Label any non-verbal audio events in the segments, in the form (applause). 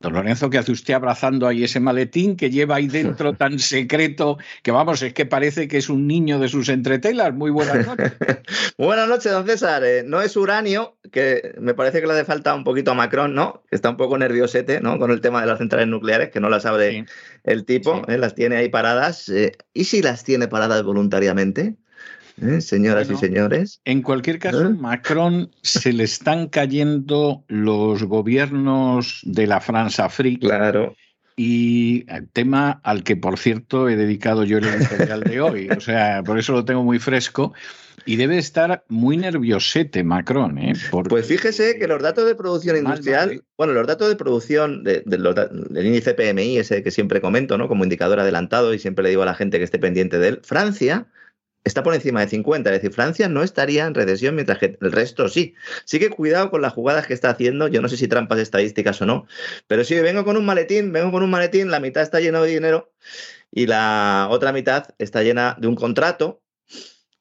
Don Lorenzo, ¿qué hace usted abrazando ahí ese maletín que lleva ahí dentro (laughs) tan secreto que vamos, es que parece que es un niño de sus entretelas? Muy buenas noches. (laughs) buenas noches, don César. Eh, no es uranio, que me parece que le hace falta un poquito a Macron, ¿no? Que está un poco nerviosete, ¿no? Con el tema de las centrales nucleares, que no las abre el tipo, ¿eh? las tiene ahí paradas. Eh, ¿Y si las tiene paradas voluntariamente? ¿Eh? señoras y señores. En cualquier caso, ¿Eh? Macron se le están cayendo los gobiernos de la Francia Free. Claro. Y tema al que, por cierto, he dedicado yo el editorial de hoy. O sea, por eso lo tengo muy fresco. Y debe estar muy nerviosete Macron, ¿eh? Pues fíjese que los datos de producción industrial, bueno, los datos de producción del índice PMI, ese que siempre comento, ¿no? Como indicador adelantado y siempre le digo a la gente que esté pendiente de él, Francia está por encima de 50. Es decir, Francia no estaría en recesión mientras que el resto sí. Sí que cuidado con las jugadas que está haciendo. Yo no sé si trampas estadísticas o no, pero sí, vengo con un maletín, vengo con un maletín, la mitad está lleno de dinero y la otra mitad está llena de un contrato.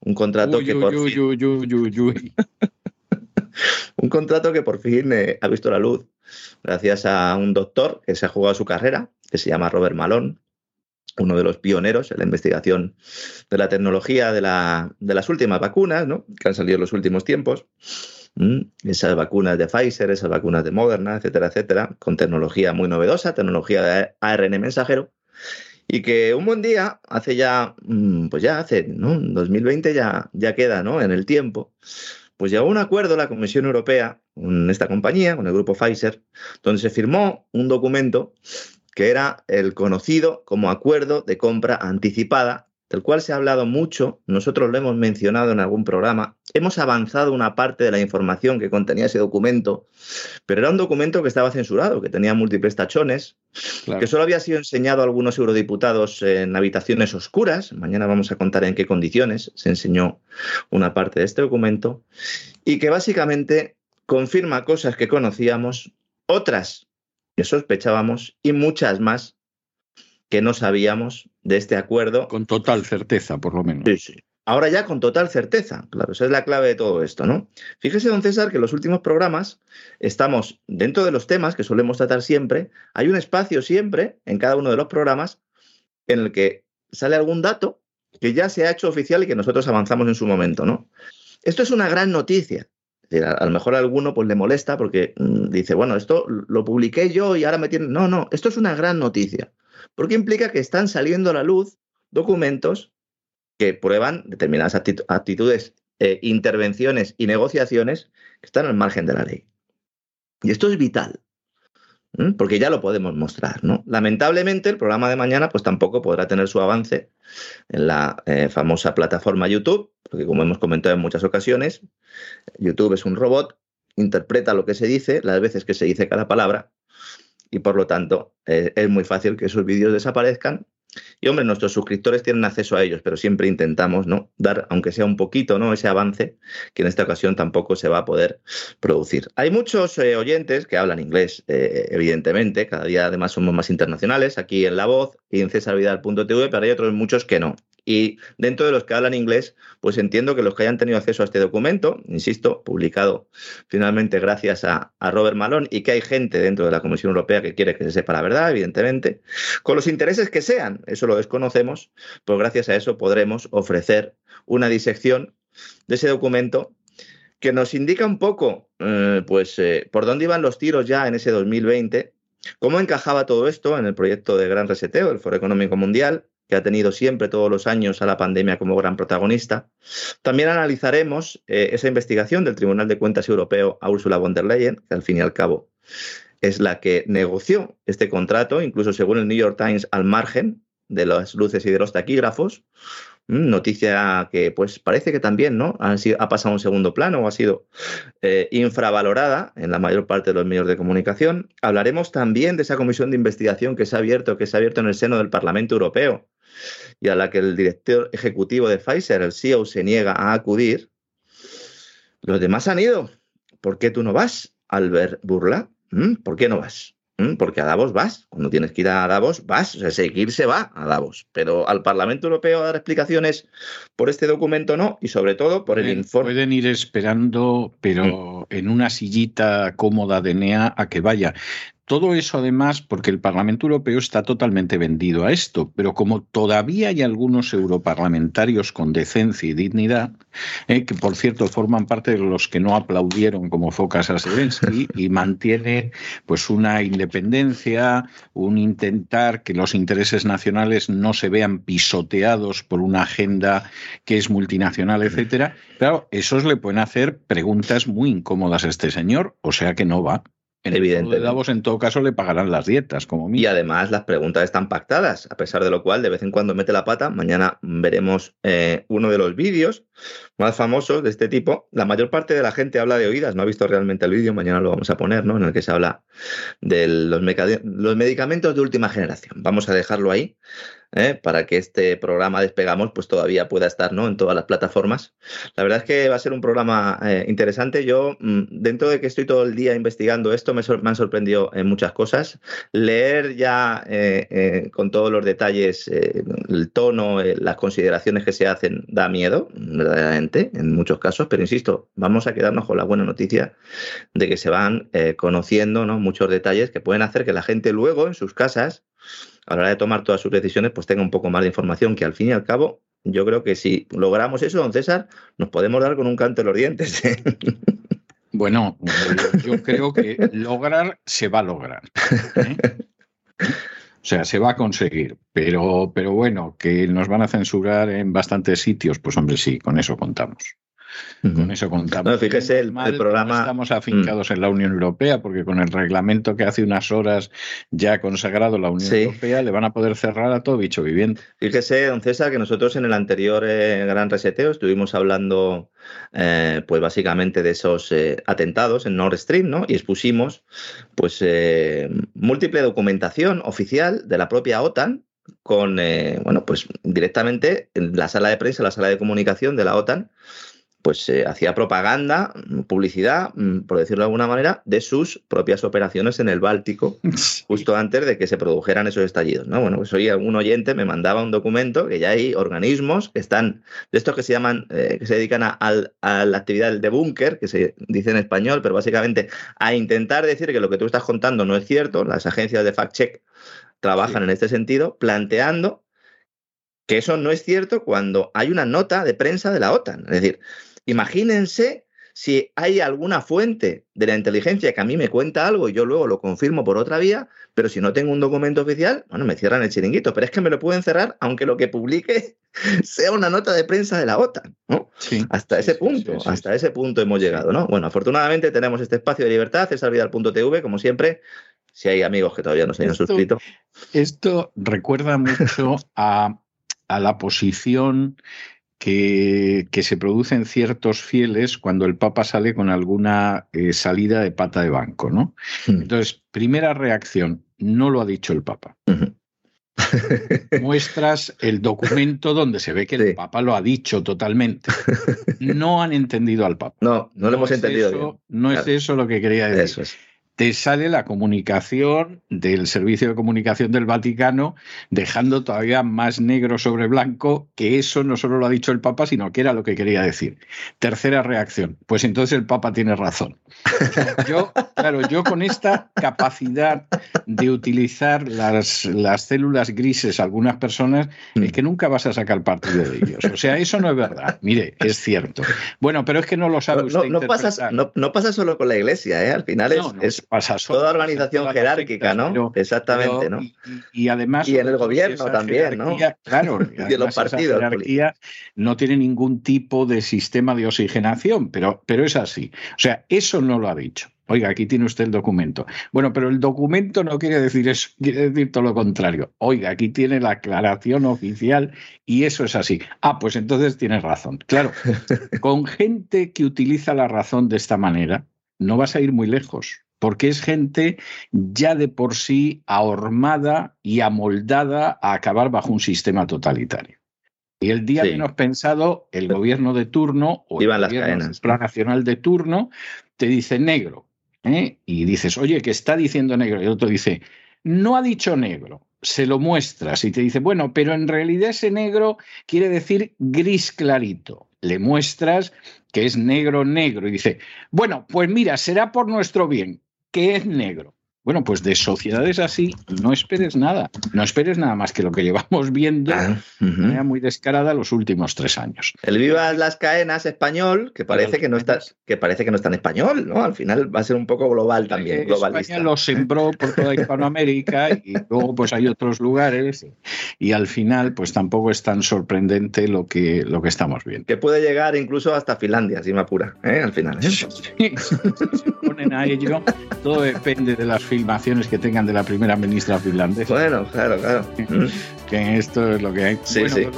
Un contrato que por fin... (laughs) un contrato que por fin eh, ha visto la luz gracias a un doctor que se ha jugado su carrera, que se llama Robert Malone, uno de los pioneros en la investigación de la tecnología de, la, de las últimas vacunas, ¿no? que han salido en los últimos tiempos. Esas vacunas de Pfizer, esas vacunas de Moderna, etcétera, etcétera, con tecnología muy novedosa, tecnología de ARN mensajero, y que un buen día, hace ya, mm, pues ya hace, ¿no? 2020 ya, ya queda, ¿no? En el tiempo, pues llegó un acuerdo la Comisión Europea con esta compañía, con el grupo Pfizer, donde se firmó un documento que era el conocido como acuerdo de compra anticipada, del cual se ha hablado mucho, nosotros lo hemos mencionado en algún programa, hemos avanzado una parte de la información que contenía ese documento, pero era un documento que estaba censurado, que tenía múltiples tachones, que solo había sido enseñado a algunos eurodiputados en habitaciones oscuras, mañana vamos a contar en qué condiciones se enseñó una parte de este documento, y que básicamente confirma cosas que conocíamos, otras que sospechábamos y muchas más que no sabíamos de este acuerdo. Con total certeza, por lo menos. Sí, sí. Ahora ya con total certeza, claro, esa es la clave de todo esto, ¿no? Fíjese, don César, que en los últimos programas estamos dentro de los temas que solemos tratar siempre, hay un espacio siempre en cada uno de los programas en el que sale algún dato que ya se ha hecho oficial y que nosotros avanzamos en su momento, ¿no? Esto es una gran noticia, a, lo mejor a alguno pues, le molesta porque mm, dice, bueno, esto lo publiqué yo y ahora me tienen... No, no, esto es una gran noticia, porque implica que están saliendo a la luz documentos que prueban determinadas actitudes, eh, intervenciones y negociaciones que están al margen de la ley. Y esto es vital, porque ya lo podemos mostrar. ¿no? Lamentablemente, el programa de mañana pues tampoco podrá tener su avance en la eh, famosa plataforma YouTube, porque como hemos comentado en muchas ocasiones, YouTube es un robot, interpreta lo que se dice, las veces que se dice cada palabra, y por lo tanto eh, es muy fácil que esos vídeos desaparezcan y hombre, nuestros suscriptores tienen acceso a ellos, pero siempre intentamos ¿no? dar, aunque sea un poquito, ¿no? ese avance que en esta ocasión tampoco se va a poder producir. Hay muchos eh, oyentes que hablan inglés, eh, evidentemente, cada día además somos más internacionales, aquí en La Voz y en cesarvidal.tv, pero hay otros muchos que no. Y dentro de los que hablan inglés, pues entiendo que los que hayan tenido acceso a este documento, insisto, publicado finalmente gracias a, Robert Malone, y que hay gente dentro de la Comisión Europea que quiere que se sepa la verdad, evidentemente, con los intereses que sean, eso lo desconocemos, pues gracias a eso podremos ofrecer una disección de ese documento que nos indica un poco, eh, pues, eh, por dónde iban los tiros ya en ese 2020, cómo encajaba todo esto en el proyecto de Gran Reseteo, el Foro Económico Mundial, que ha tenido siempre todos los años a la pandemia como gran protagonista. También analizaremos eh, esa investigación del Tribunal de Cuentas Europeo a Ursula von der Leyen, que al fin y al cabo es la que negoció este contrato, incluso según el New York Times, al margen de las luces y de los taquígrafos. Mm, noticia que pues parece que también ¿no? ha, pasado a un segundo plano o ha sido eh, infravalorada en la mayor parte de los medios de comunicación. Hablaremos también de esa comisión de investigación que se ha abierto, que se ha abierto en el seno del Parlamento Europeo y a la que el director ejecutivo de Pfizer, el CEO, se niega a acudir. Los demás han ido. ¿Por qué tú no vas, Albert Burla? ¿Mm? ¿Por qué no vas? Mm, porque a Davos vas. Cuando tienes que ir a Davos, vas. O sea, seguir se va a Davos. Pero al Parlamento Europeo a dar explicaciones por este documento no. Y sobre todo por el informe. Pueden ir esperando, pero mm. en una sillita cómoda de NEA a que vaya. Todo eso además porque el Parlamento Europeo está totalmente vendido a esto, pero como todavía hay algunos europarlamentarios con decencia y dignidad, eh, que por cierto forman parte de los que no aplaudieron como focas a Zelensky (laughs) y mantiene pues una independencia, un intentar que los intereses nacionales no se vean pisoteados por una agenda que es multinacional, etcétera. Claro, esos le pueden hacer preguntas muy incómodas a este señor, o sea que no va. En Evidente. Davos, en todo caso, le pagarán las dietas, como mí. Y además, las preguntas están pactadas, a pesar de lo cual, de vez en cuando mete la pata. Mañana veremos eh, uno de los vídeos más famosos de este tipo. La mayor parte de la gente habla de oídas, no ha visto realmente el vídeo, mañana lo vamos a poner, ¿no? En el que se habla de los, los medicamentos de última generación. Vamos a dejarlo ahí. ¿eh? para que este programa Despegamos pues todavía pueda estar ¿no? en todas las plataformas. La verdad es que va a ser un programa eh, interesante. Yo, mm, dentro de que estoy todo el día investigando esto, me, han sorprendido en muchas cosas. Leer ya eh, con todos los detalles el tono, las consideraciones que se hacen, da miedo, verdaderamente, en muchos casos, pero insisto, vamos a quedarnos con la buena noticia de que se van conociendo ¿no? muchos detalles que pueden hacer que la gente luego en sus casas a la hora de tomar todas sus decisiones, pues tenga un poco más de información, que al fin y al cabo, yo creo que si logramos eso, don César, nos podemos dar con un canto en los dientes. ¿eh? (laughs) Bueno, yo creo que lograr se va a lograr. ¿eh? O sea, se va a conseguir, pero, pero bueno, que nos van a censurar en bastantes sitios, pues hombre, sí, con eso contamos. Con eso contamos. fíjese, el, programa. estamos afincados en la Unión Europea, porque con el reglamento que hace unas horas ya ha consagrado la Unión Europea, le van a poder cerrar a todo bicho viviente. Fíjese, don César, que nosotros en el anterior eh, Gran Reseteo estuvimos hablando, eh, pues básicamente de esos eh, atentados en Nord Stream, ¿no? Y expusimos, pues, múltiple documentación oficial de la propia OTAN con, bueno, pues directamente en la sala de prensa, la sala de comunicación de la OTAN, pues eh, hacía propaganda, mm, publicidad, mm, por decirlo de alguna manera, de sus propias operaciones en el Báltico, (laughs) justo antes de que se produjeran esos estallidos. ¿no? Bueno, pues hoy algún oyente me mandaba un documento que ya hay organismos que están, de estos que se llaman, eh, que se dedican a, la actividad de búnker, que se dice en español, pero básicamente a intentar decir que lo que tú estás contando no es cierto. Las agencias de fact-check trabajan en este sentido, planteando que eso no es cierto cuando hay una nota de prensa de la OTAN. Es decir, Imagínense si hay alguna fuente de la inteligencia que a mí me cuenta algo y yo luego lo confirmo por otra vía, pero si no tengo un documento oficial, bueno, me cierran el chiringuito, pero es que me lo pueden cerrar aunque lo que publique (laughs) sea una nota de prensa de la OTAN, ¿no? hasta ese punto, hasta ese punto hemos llegado, ¿no? Bueno, afortunadamente tenemos este espacio de libertad, cesarvidal.tv, como siempre, si hay amigos que todavía no se hayan suscrito. Esto recuerda mucho a, a la posición que, se producen ciertos fieles cuando el Papa sale con alguna eh, salida de pata de banco, ¿no? Entonces, primera reacción, no lo ha dicho el Papa. (laughs) Muestras el documento donde se ve que el Papa lo ha dicho totalmente. (laughs) No han entendido al Papa. No, no, lo hemos entendido. no es eso lo que quería decir. Te sale la comunicación del Servicio de Comunicación del Vaticano, dejando todavía más negro sobre blanco que eso no solo lo ha dicho el Papa, sino que era lo que quería decir. Tercera reacción, pues entonces el Papa tiene razón. Yo, claro, yo con esta capacidad de utilizar las, las células grises algunas personas, es que nunca vas a sacar partido de ellos. O sea, eso no es verdad. Mire, es cierto. Bueno, pero es que no lo sabe usted. No, pasa, no, pasa, solo con la Iglesia, ¿eh? al final es pasa toda organización jerárquica, ¿no? Exactamente, ¿no? Y, además... Y en el gobierno también, ¿no? Claro, (laughs) y en los partidos. La jerarquía no tiene ningún tipo de sistema de oxigenación, pero, pero es así. O sea, eso no lo ha dicho. Oiga, aquí tiene usted el documento. Bueno, pero el documento no quiere decir eso, quiere decir todo lo contrario. Oiga, aquí tiene la aclaración oficial y eso es así. Ah, pues entonces tiene razón. Claro, (laughs) con gente que utiliza la razón de esta manera, no vas a ir muy lejos porque es gente ya de por sí ahormada y amoldada a acabar bajo un sistema totalitario. Y el día menos pensado, el gobierno de turno o el, plan nacional de turno te dice negro. ¿eh? Y dices, oye, que está diciendo negro. Y el otro dice, no ha dicho negro. Se lo muestras y te dice, bueno, pero en realidad ese negro quiere decir gris clarito. Le muestras que es negro, negro. Y dice, bueno, pues mira, será por nuestro bien. ¿Qué es negro? Bueno, pues de sociedades así no esperes nada. No esperes nada más que lo que llevamos viendo ah, de manera muy descarada los últimos tres años. El Viva las Caenas español, que parece que no está, que parece que no está en español, ¿no? Al final va a ser un poco global también. España lo sembró por toda Hispanoamérica y luego pues hay otros lugares y al final pues tampoco es tan sorprendente lo que, lo que estamos viendo. Que puede llegar incluso hasta Finlandia, si me apura, ¿eh? al final. ¿eh? Sí, se ponen a ello, todo depende de las filmaciones que tengan de la primera ministra finlandesa. Bueno, claro, claro. (laughs) Que esto es lo que hay. bueno,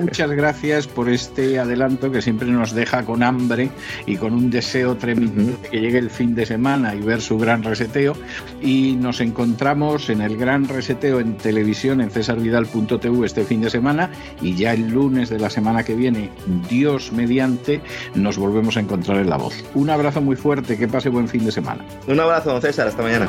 muchas gracias por este adelanto que siempre nos deja con hambre y con un deseo tremendo de que llegue el fin de semana y ver su gran reseteo. Y nos encontramos en el gran reseteo en televisión en cesarvidal.tv este fin de semana y ya el lunes de la semana que viene, Dios mediante, nos volvemos a encontrar en la voz. Un abrazo muy fuerte, que pase buen fin de semana. Un abrazo, don César, hasta mañana.